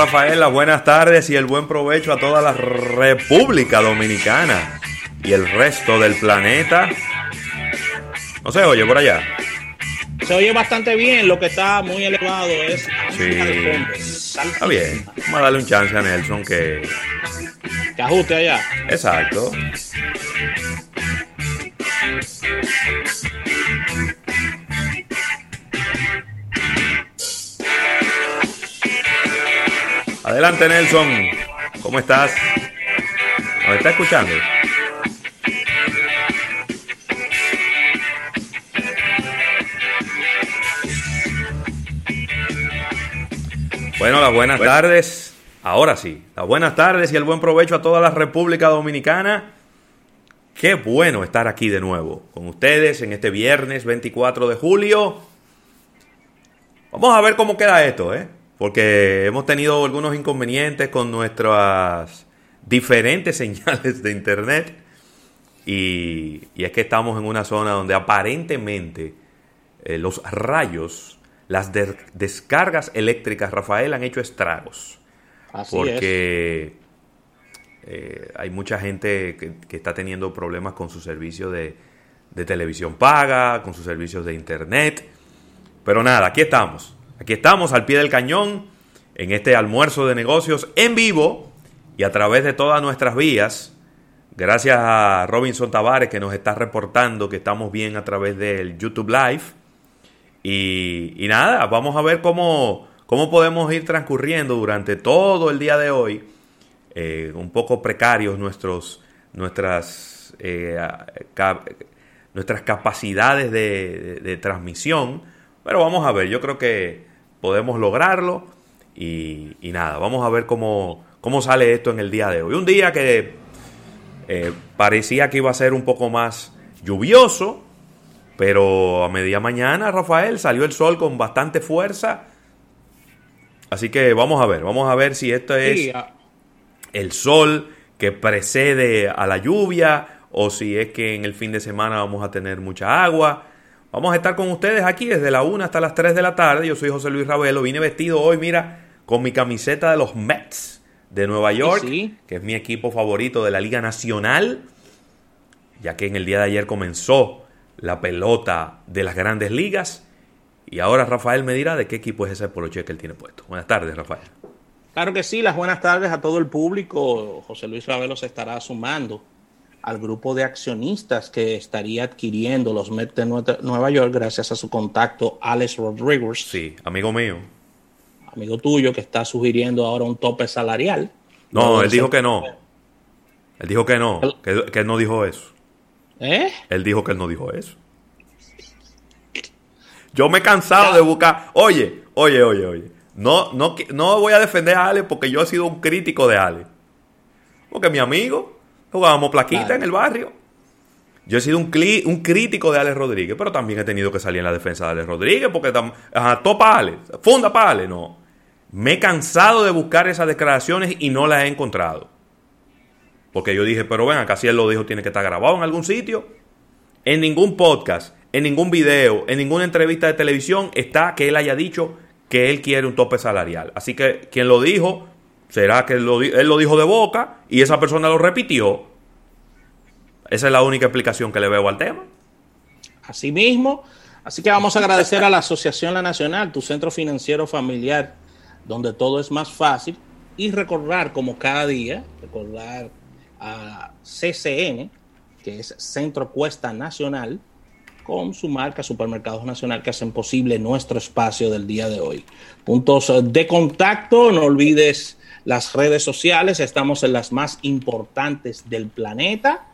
Rafael, las buenas tardes y el buen provecho a toda la República Dominicana y el resto del planeta. No se oye por allá. Se oye bastante bien, lo que está muy elevado es... Sí. Está bien. Vamos a darle un chance a Nelson que... Que ajuste allá. Exacto. Adelante Nelson, ¿cómo estás? ¿Nos está escuchando? Bueno, las buenas tardes. Ahora sí, las buenas tardes y el buen provecho a toda la República Dominicana. Qué bueno estar aquí de nuevo con ustedes en este viernes 24 de julio. Vamos a ver cómo queda esto, ¿eh? Porque hemos tenido algunos inconvenientes con nuestras diferentes señales de internet y, es que estamos en una zona donde aparentemente eh, los rayos, las descargas eléctricas, Rafael, han hecho estragos. Así porque eh, hay mucha gente que, está teniendo problemas con su servicio de, de televisión paga, con sus servicios de internet. Pero nada, aquí estamos Aquí estamos al pie del cañón en este almuerzo de negocios en vivo y a través de todas nuestras vías. Gracias a Robinson Tavares que nos está reportando que estamos bien a través del YouTube Live. Y, nada, vamos a ver cómo, cómo podemos ir transcurriendo durante todo el día de hoy. Eh, un poco precarios nuestros, nuestras, eh, nuestras capacidades de transmisión. Pero vamos a ver, yo creo que podemos lograrlo. Y, nada, vamos a ver cómo, cómo sale esto en el día de hoy. Un día que eh, parecía que iba a ser un poco más lluvioso, pero a media mañana, Rafael, salió el sol con bastante fuerza. Así que vamos a ver, vamos a ver si esto es el sol que precede a la lluvia o si es que en el fin de semana vamos a tener mucha agua. Vamos a estar con ustedes aquí desde la 1 hasta las 3 de la tarde. Yo soy José Luis Ravelo. Vine vestido hoy, mira, con mi camiseta de los Mets de Nueva York, que es mi equipo favorito de la Liga Nacional, ya que en el día de ayer comenzó la pelota de las grandes ligas. Y ahora Rafael me dirá de qué equipo es ese poloche que él tiene puesto. Buenas tardes, Rafael. Claro que sí, las buenas tardes a todo el público. José Luis Ravelo se estará sumando al grupo de accionistas que estaría adquiriendo los Mets de Nueva York gracias a su contacto Alex Rodriguez. Sí, amigo mío. Amigo tuyo que está sugiriendo ahora un tope salarial. No, él dijo que no. Él dijo que no, que, él no dijo eso. ¿Eh? Él dijo que él no dijo eso. Yo me he cansado de buscar. Oye, oye, oye, oye. No, no, no voy a defender a Ale porque yo he sido un crítico de Ale. Porque mi amigo, Jugábamos plaquita en el barrio. Yo he sido un, un, crítico de Alex Rodríguez, pero también he tenido que salir en la defensa de Alex Rodríguez porque ajá, topa Ale, funda para Ale, no. Me he cansado de buscar esas declaraciones y no las he encontrado. Porque yo dije, pero ven, acá si él lo dijo, tiene que estar grabado en algún sitio. En ningún podcast, en ningún video, en ninguna entrevista de televisión está que él haya dicho que él quiere un tope salarial. Así que quien lo dijo, ¿Será que él lo, dijo de boca y esa persona lo repitió? Esa es la única explicación que le veo al tema. Así mismo. Así que vamos a agradecer a la Asociación La Nacional, tu centro financiero familiar, donde todo es más fácil. Y recordar, como cada día, recordar a CCN, que es Centro Cuesta Nacional, con su marca Supermercados Nacional, que hacen posible nuestro espacio del día de hoy. Puntos de contacto, no olvides las redes sociales, estamos en las más importantes del planeta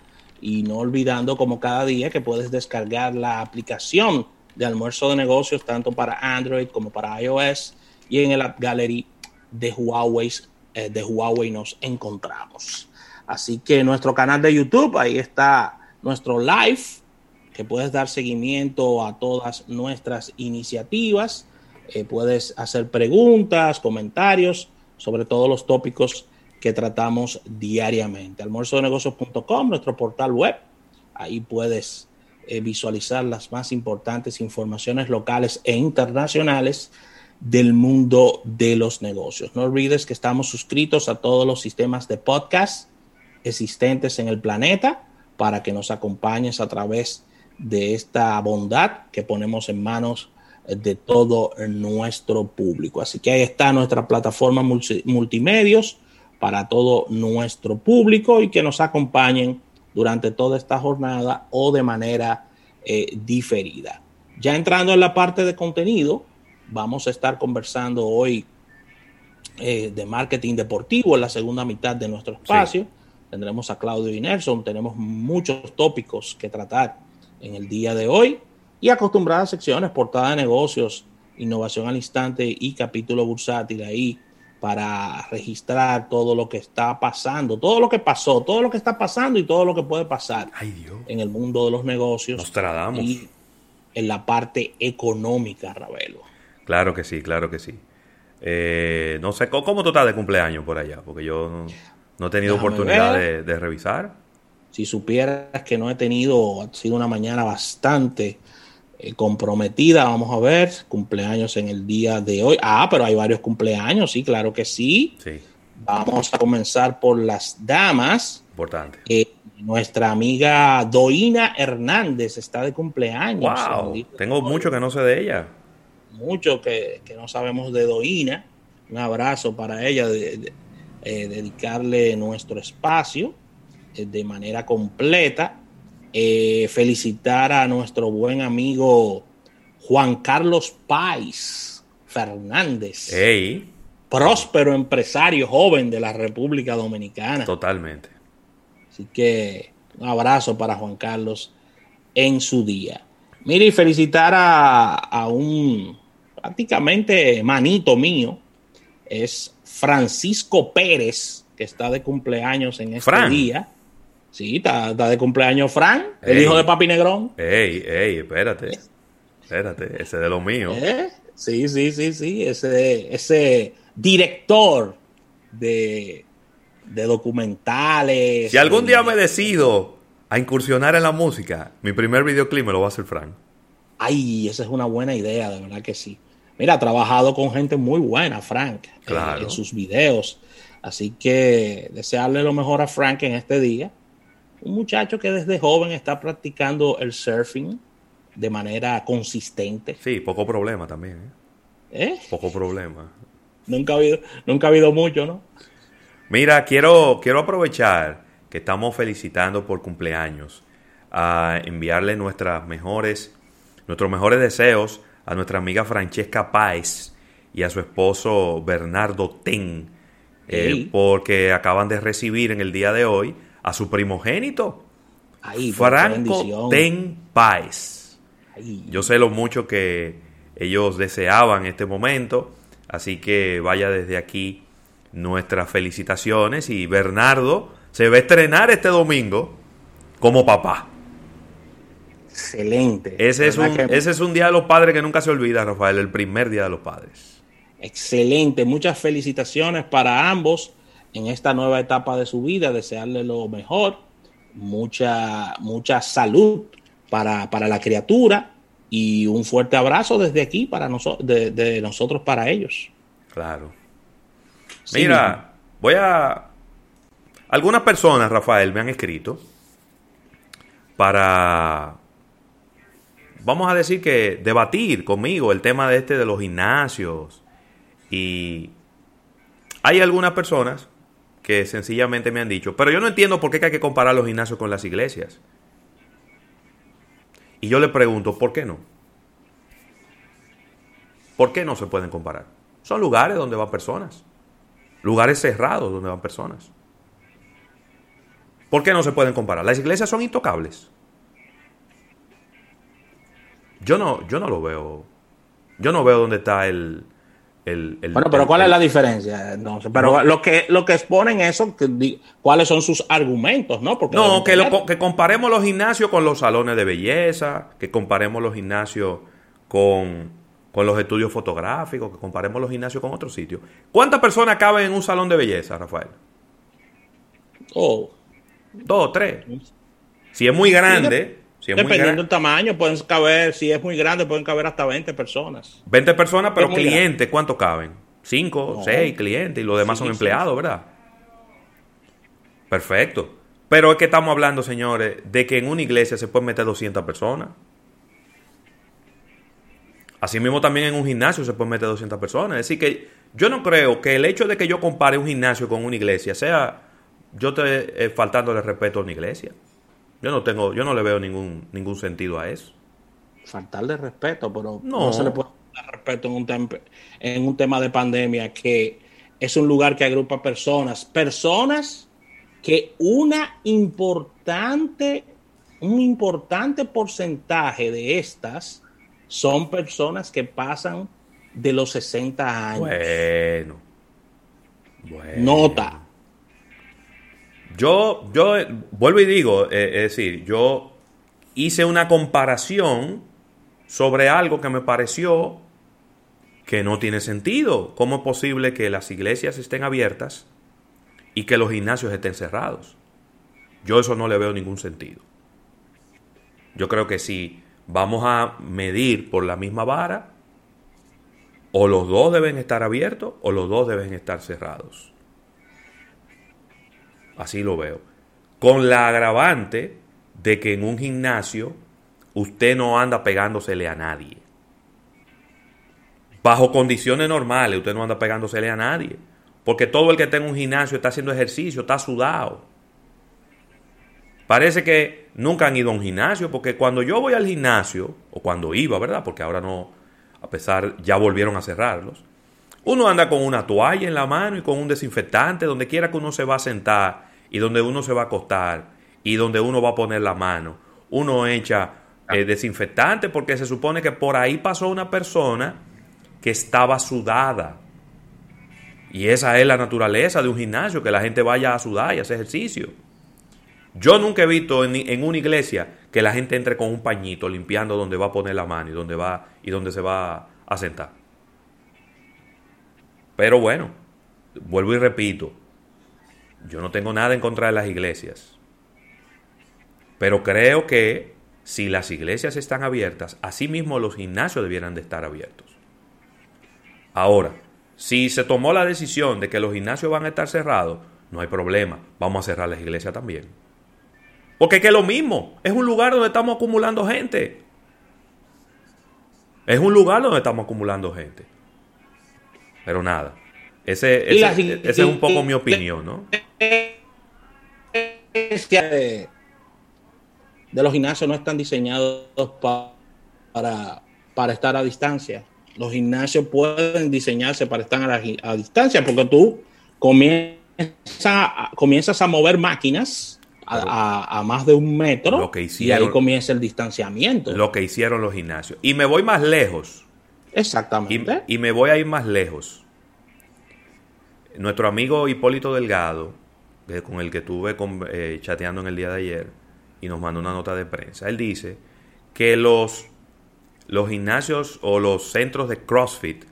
y no olvidando como cada día que puedes descargar la aplicación de almuerzo de negocios tanto para Android como para iOS y en el App Gallery de Huawei, eh, de Huawei nos encontramos. Así que nuestro canal de YouTube, ahí está nuestro live, que puedes dar seguimiento a todas nuestras iniciativas, eh, puedes hacer preguntas, comentarios sobre todos los tópicos que tratamos diariamente. Almuerzodenegocios.com, nuestro portal web. Ahí puedes eh, visualizar las más importantes informaciones locales e internacionales. del mundo de los negocios. No olvides que estamos suscritos a todos los sistemas de podcast existentes en el planeta para que nos acompañes a través de esta bondad que ponemos en manos de todo nuestro público. Así que ahí está nuestra plataforma multimedios para todo nuestro público y que nos acompañen durante toda esta jornada o de manera eh, diferida. Ya entrando en la parte de contenido, vamos a estar conversando hoy eh, de marketing deportivo en la segunda mitad de nuestro espacio. Tendremos a Claudio Inerson, tenemos muchos tópicos que tratar en el día de hoy y acostumbradas secciones, portada de negocios, innovación al instante y capítulo bursátil ahí para registrar todo lo que está pasando, todo lo que pasó, todo lo que está pasando y todo lo que puede pasar en el mundo de los negocios y en la parte económica, Ravelo. Claro que sí, claro que sí. Eh, no sé, ¿cómo tú estás de cumpleaños por allá? Porque yo no, he tenido oportunidad de, revisar. Si supieras que no he tenido, ha sido una mañana bastante eh, comprometida. Vamos a ver, cumpleaños en el día de hoy. Ah, pero hay varios cumpleaños, sí, claro que sí. sí. Vamos a comenzar por las damas. Importante. Eh, nuestra amiga Doina Hernández está de cumpleaños. Wow, tengo mucho que no sé de ella. Mucho que, no sabemos de Doina. Un abrazo para ella, de, eh, dedicarle nuestro espacio de manera completa. Eh, felicitar a nuestro buen amigo Juan Carlos Páez Fernández. Próspero empresario joven de la República Dominicana. Totalmente. Así que un abrazo para Juan Carlos en su día. Mire, y felicitar a, un prácticamente manito mío, es Francisco Pérez, que está de cumpleaños en este día. Sí, está, de cumpleaños Fran, el hijo de Papi Negrón. Ey, ey, espérate. Espérate, ese de lo mío. ¿Eh? Sí, sí, sí, sí. Ese, ese director de, de documentales. Si algún día me decido a incursionar en la música, mi primer videoclip me lo va a hacer Fran. Ay, esa es una buena idea, de verdad que sí. Mira, ha trabajado con gente muy buena, Frank, en sus videos. Así que desearle lo mejor a Frank en este día un muchacho que desde joven está practicando el surfing de manera consistente. Sí, poco problema también. ¿eh? ¿Eh? Poco problema. Nunca ha habido, nunca ha habido mucho, ¿no? Mira, quiero, quiero aprovechar que estamos felicitando por cumpleaños a enviarle nuestras mejores, nuestros mejores deseos a nuestra amiga Francesca Páez y a su esposo Bernardo Ten, eh, porque acaban de recibir en el día de hoy a su primogénito, Franco Ten Páez. Yo sé lo mucho que ellos deseaban este momento, así que vaya desde aquí nuestras felicitaciones y Bernardo se va a estrenar este domingo como papá. Excelente. Ese es, un, ese es un día de los padres que nunca se olvida, Rafael, el primer día de los padres. Excelente, muchas felicitaciones para ambos en esta nueva etapa de su vida, desearle lo mejor, mucha, mucha salud para, la criatura y un fuerte abrazo desde aquí para nosotros, de, nosotros para ellos. Claro. Mira, voy a... Algunas personas, Rafael, me han escrito para, vamos a decir que debatir conmigo el tema de este de los gimnasios. Y hay algunas personas que sencillamente me han dicho, pero yo no entiendo por qué hay que comparar los gimnasios con las iglesias. Y yo le pregunto, ¿por qué no? ¿Por qué no se pueden comparar? Son lugares donde van personas. Lugares cerrados donde van personas. ¿Por qué no se pueden comparar? Las iglesias son intocables. Yo no, yo no lo veo. Yo no veo dónde está el, bueno, pero ¿cuál es la diferencia? Entonces, pero lo que lo que exponen eso, ¿cuáles son sus argumentos, no? Porque no, que, lo, que comparemos los gimnasios con los salones de belleza, que comparemos los gimnasios con, con los estudios fotográficos, que comparemos los gimnasios con otros sitios. ¿Cuántas personas caben en un salón de belleza, Rafael? Oh. Dos, tres. Si es muy grande, Dependiendo del tamaño, pueden caber, si es muy grande, pueden caber hasta 20 personas. 20 personas, pero clientes, ¿cuántos caben? 5, 6 clientes y los demás son empleados, ¿verdad? Perfecto. Pero es que estamos hablando, señores, de que en una iglesia se pueden meter 200 personas. Asimismo, también en un gimnasio se pueden meter 200 personas. Es decir, que yo no creo que el hecho de que yo compare un gimnasio con una iglesia sea yo te eh, faltándole respeto a una iglesia. Yo no tengo, yo no le veo ningún, ningún sentido a eso. Faltarle respeto, pero no, se le puede dar respeto en un, en un tema de pandemia que es un lugar que agrupa personas, personas que una importante, un importante porcentaje de estas son personas que pasan de los 60 años. Bueno. bueno. Nota. Yo, yo vuelvo y digo, eh, es decir, yo hice una comparación sobre algo que me pareció que no tiene sentido. ¿Cómo es posible que las iglesias estén abiertas y que los gimnasios estén cerrados? Yo eso no le veo ningún sentido. Yo creo que si vamos a medir por la misma vara, o los dos deben estar abiertos o los dos deben estar cerrados. Así lo veo. Con la agravante de que en un gimnasio usted no anda pegándosele a nadie. Bajo condiciones normales usted no anda pegándosele a nadie. Porque todo el que está en un gimnasio está haciendo ejercicio, está sudado. Parece que nunca han ido a un gimnasio, porque cuando yo voy al gimnasio, o cuando iba, ¿verdad? Porque ahora no, a pesar, ya volvieron a cerrarlos. Uno anda con una toalla en la mano y con un desinfectante, donde quiera que uno se va a sentar y donde uno se va a acostar y donde uno va a poner la mano. Uno echa eh, desinfectante porque se supone que por ahí pasó una persona que estaba sudada. Y esa es la naturaleza de un gimnasio, que la gente vaya a sudar y hacer ejercicio. Yo nunca he visto en, en, una iglesia que la gente entre con un pañito limpiando donde va a poner la mano y donde va y donde se va a sentar. Pero bueno, vuelvo y repito, yo no tengo nada en contra de las iglesias. Pero creo que si las iglesias están abiertas, así mismo los gimnasios debieran de estar abiertos. Ahora, si se tomó la decisión de que los gimnasios van a estar cerrados, no hay problema, vamos a cerrar las iglesias también. Porque es que es lo mismo, es un lugar donde estamos acumulando gente. Es un lugar donde estamos acumulando gente. Pero nada, ese, ese, es un poco mi opinión, ¿no? De, los gimnasios no están diseñados para, para estar a distancia. Los gimnasios pueden diseñarse para estar a, distancia porque tú comienzas, comienzas a mover máquinas a, más de un metro y ahí comienza el distanciamiento. Lo que hicieron los gimnasios. Y me voy más lejos. Exactamente. y me voy a ir más lejos nuestro amigo Hipólito Delgado, con el que estuve eh, chateando en el día de ayer, y nos mandó una nota de prensa, él dice que los, los gimnasios o los centros de CrossFit,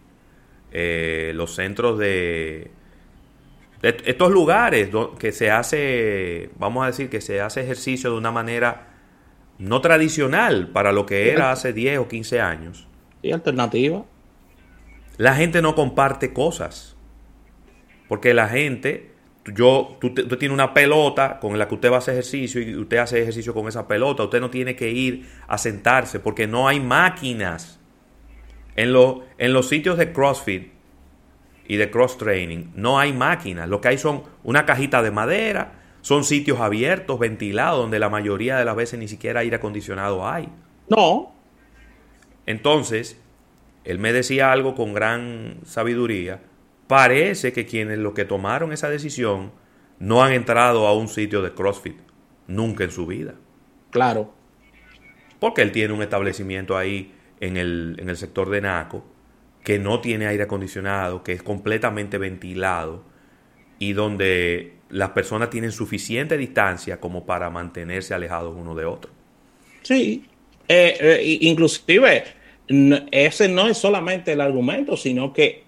eh, los centros de, estos lugares que se hace, vamos a decir, que se hace ejercicio de una manera no tradicional para lo que era hace 10 o 15 años. Y alternativa. La gente no comparte cosas. Porque la gente, yo, tú, tienes una pelota con la que usted va a hacer ejercicio y usted hace ejercicio con esa pelota. Usted no tiene que ir a sentarse porque no hay máquinas. En, en los sitios de CrossFit y de cross training no hay máquinas. Lo que hay son una cajita de madera, son sitios abiertos, ventilados, donde la mayoría de las veces ni siquiera aire acondicionado hay. No. Entonces, él me decía algo con gran sabiduría parece que quienes lo que tomaron esa decisión no han entrado a un sitio de CrossFit nunca en su vida. Claro. Porque él tiene un establecimiento ahí en el, en el sector de Naco que no tiene aire acondicionado, que es completamente ventilado y donde las personas tienen suficiente distancia como para mantenerse alejados uno de otro. Sí, eh, eh, inclusive ese no es solamente el argumento, sino que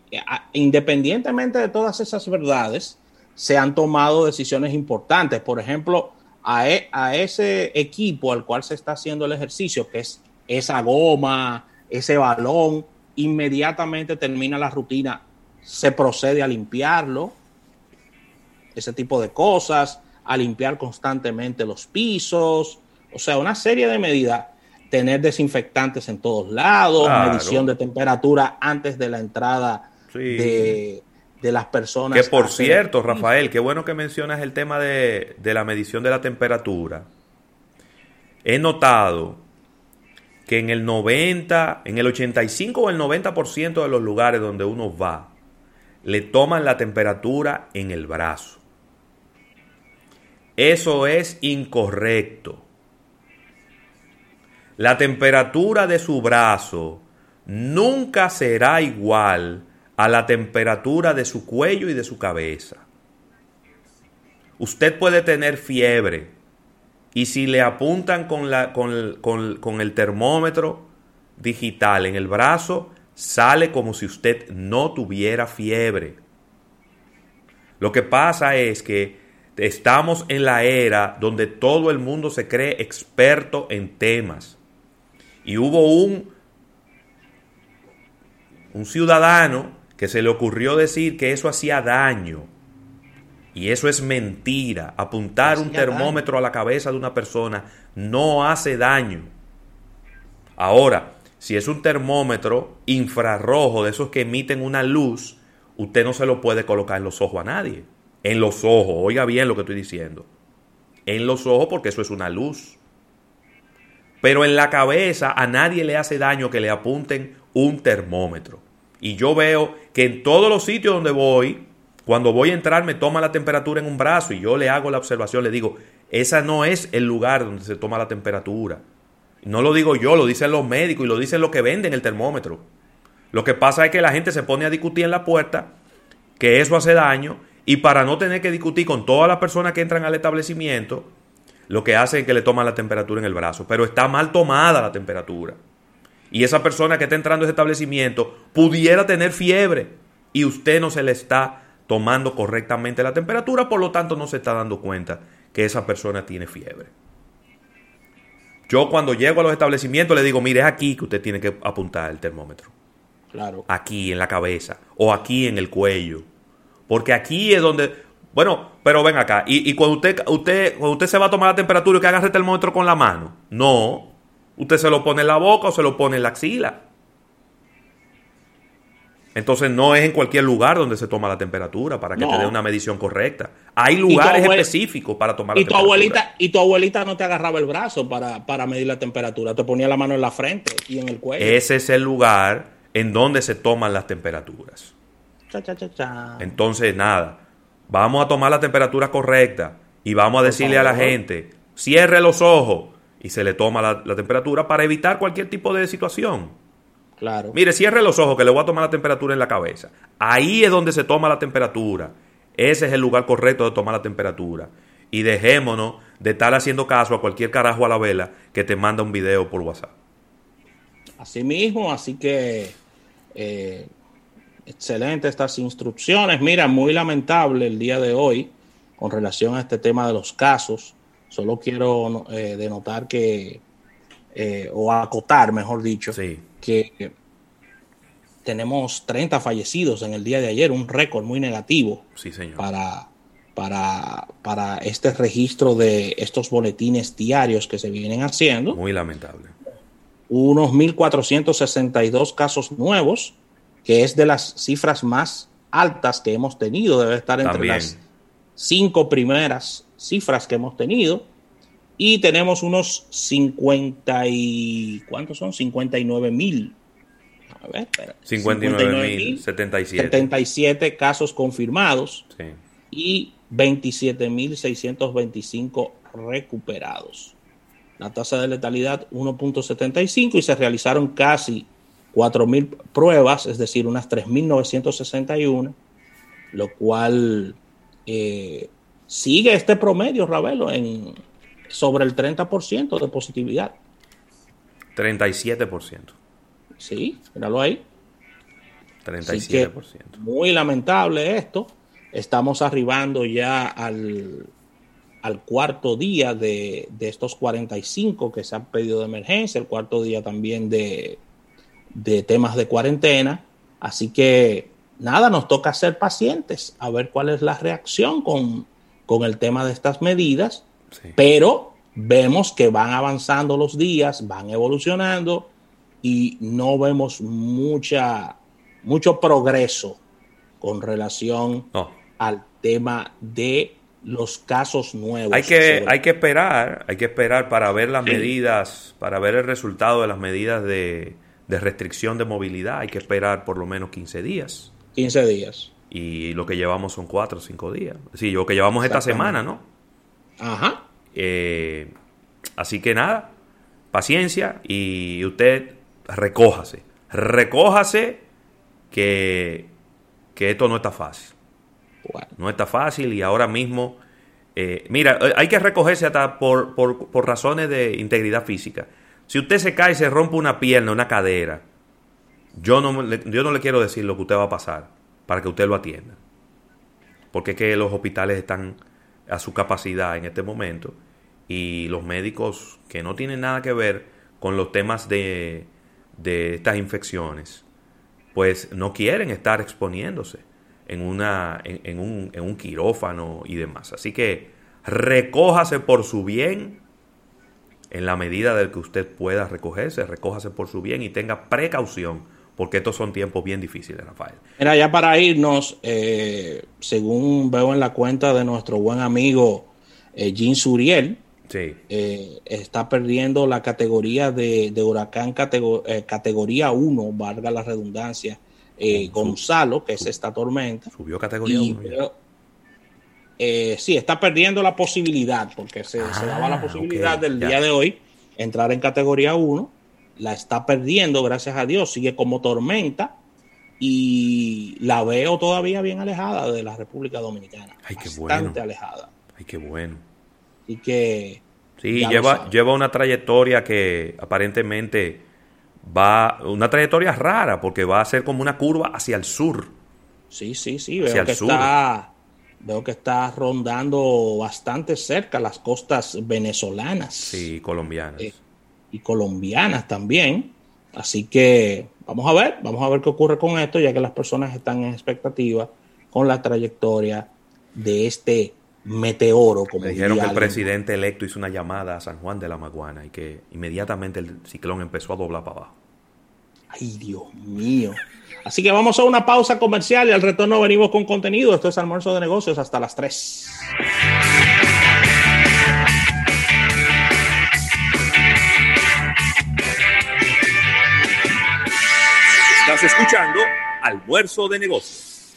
independientemente de todas esas verdades, se han tomado decisiones importantes. Por ejemplo, a, e, a ese equipo al cual se está haciendo el ejercicio, que es esa goma, ese balón, inmediatamente termina la rutina, se procede a limpiarlo, ese tipo de cosas, a limpiar constantemente los pisos, o sea, una serie de medidas, tener desinfectantes en todos lados, medición de temperatura antes de la entrada de, las personas. Que por cierto, Rafael, qué bueno que mencionas el tema de, de la medición de la temperatura. He notado que en el 90, en el 85 o el 90% de los lugares donde uno va, le toman la temperatura en el brazo. Eso es incorrecto. La temperatura de su brazo nunca será igual a la temperatura de su cuello y de su cabeza. Usted puede tener fiebre y si le apuntan con, la, con, con el termómetro digital en el brazo, sale como si usted no tuviera fiebre. Lo que pasa es que Estamos en la era donde todo el mundo se cree experto en temas. Y hubo un, un ciudadano que se le ocurrió decir que eso hacía daño. Y eso es mentira. Apuntar un termómetro a la cabeza de una persona no hace daño. Ahora, si es un termómetro infrarrojo de esos que emiten una luz, usted no se lo puede colocar en los ojos a nadie en los ojos. Oiga bien lo que estoy diciendo. En los ojos porque eso es una luz. Pero en la cabeza a nadie le hace daño que le apunten un termómetro. Y yo veo que en todos los sitios donde voy, cuando voy a entrar me toma la temperatura en un brazo y yo le hago la observación, le digo, esa no es el lugar donde se toma la temperatura. No lo digo yo, lo dicen los médicos y lo dicen los que venden el termómetro. Lo que pasa es que la gente se pone a discutir en la puerta que eso hace daño y para no tener que discutir con todas las personas que entran al establecimiento, lo que hace es que le toman la temperatura en el brazo. Pero está mal tomada la temperatura. Y esa persona que está entrando a ese establecimiento pudiera tener fiebre y usted no se le está tomando correctamente la temperatura, por lo tanto no se está dando cuenta que esa persona tiene fiebre. Yo cuando llego a los establecimientos le digo, mire, es aquí que usted tiene que apuntar el termómetro. Claro. Aquí en la cabeza o aquí en el cuello porque aquí es donde. Bueno, pero ven acá. Y, cuando usted, usted, cuando usted se va a tomar la temperatura y que agarre el termómetro con la mano. No. Usted se lo pone en la boca o se lo pone en la axila. Entonces no es en cualquier lugar donde se toma la temperatura para que te dé una medición correcta. Hay lugares específicos para tomar la y tu Abuelita, y tu abuelita no te agarraba el brazo para, para medir la temperatura, te ponía la mano en la frente y en el cuello. Ese es el lugar en donde se toman las temperaturas. Entonces, nada, vamos a tomar la temperatura correcta y vamos a decirle a la gente, cierre los ojos y se le toma la, temperatura para evitar cualquier tipo de situación. Claro. Mire, cierre los ojos que le voy a tomar la temperatura en la cabeza. Ahí es donde se toma la temperatura. Ese es el lugar correcto de tomar la temperatura. Y dejémonos de estar haciendo caso a cualquier carajo a la vela que te manda un video por WhatsApp. Así mismo, así que eh, Excelente estas instrucciones. Mira, muy lamentable el día de hoy con relación a este tema de los casos. Solo quiero eh, denotar que, eh, o acotar, mejor dicho, que tenemos 30 fallecidos en el día de ayer, un récord muy negativo Para, para, para este registro de estos boletines diarios que se vienen haciendo. Muy lamentable. Unos 1.462 casos nuevos que es de las cifras más altas que hemos tenido, debe estar entre las cinco primeras cifras que hemos tenido. Y tenemos unos 50 y... ¿Cuántos son? 59 mil. A ver, 59 mil 77. 77 casos confirmados sí. y 27 mil 625 recuperados. La tasa de letalidad 1.75 y se realizaron casi 4.000 pruebas, es decir, unas 3.961, lo cual eh, sigue este promedio, Ravelo, en sobre el 30% de positividad. 37%. Sí, míralo ahí. 37%. muy lamentable esto. Estamos arribando ya al, al cuarto día de, de, estos 45 que se han pedido de emergencia, el cuarto día también de, de temas de cuarentena. Así que nada, nos toca ser pacientes, a ver cuál es la reacción con, con el tema de estas medidas, sí. pero vemos que van avanzando los días, van evolucionando y no vemos mucha, mucho progreso con relación no. al tema de los casos nuevos. Hay que, hay que esperar, hay que esperar para ver las sí. medidas, para ver el resultado de las medidas de, de, restricción de movilidad. Hay que esperar por lo menos 15 días. 15 días. Y lo que llevamos son 4 o 5 días. Sí, lo que llevamos esta semana, ¿no? Ajá. Eh, así que nada, paciencia y usted recójase. Recójase que, que esto no está fácil. No está fácil y ahora mismo, eh, mira, hay que recogerse hasta por, por, por, razones de integridad física. Si usted se cae y se rompe una pierna, una cadera, yo no, yo no le quiero decir lo que usted va a pasar para que usted lo atienda. Porque es que los hospitales están a su capacidad en este momento y los médicos que no tienen nada que ver con los temas de, de estas infecciones, pues no quieren estar exponiéndose en, una, en, un, en un quirófano y demás. Así que recójase por su bien, en la medida del que usted pueda recogerse, recójase por su bien y tenga precaución, porque estos son tiempos bien difíciles, Rafael. Mira, ya para irnos, eh, según veo en la cuenta de nuestro buen amigo eh, Jean Suriel, sí. eh, está perdiendo la categoría de, de huracán categor eh, categoría 1, valga la redundancia, eh, Gonzalo, que es esta tormenta. Subió categoría 1. Eh, sí, está perdiendo la posibilidad, porque se, ah, se daba la posibilidad okay, del ya. día de hoy entrar en categoría 1. La está perdiendo, gracias a Dios. Sigue como tormenta y la veo todavía bien alejada de la República Dominicana. Ay, qué bastante bueno. alejada. Ay, qué bueno. Y que. Sí, lleva, lleva una trayectoria que aparentemente va. Una trayectoria rara, porque va a ser como una curva hacia el sur. Sí, sí, sí. Veo que sur. está veo que está rondando bastante cerca las costas venezolanas. Sí, colombianas. Eh, y colombianas también. Así que vamos a ver, vamos a ver qué ocurre con esto, ya que las personas están en expectativa con la trayectoria de este meteoro. Como Me dijeron que el presidente electo hizo una llamada a San Juan de la Maguana y que inmediatamente el ciclón empezó a doblar para abajo. Ay, Dios mío. Así que vamos a una pausa comercial y al retorno venimos con contenido. Esto es almuerzo de negocios hasta las 3. Estás escuchando almuerzo de negocios.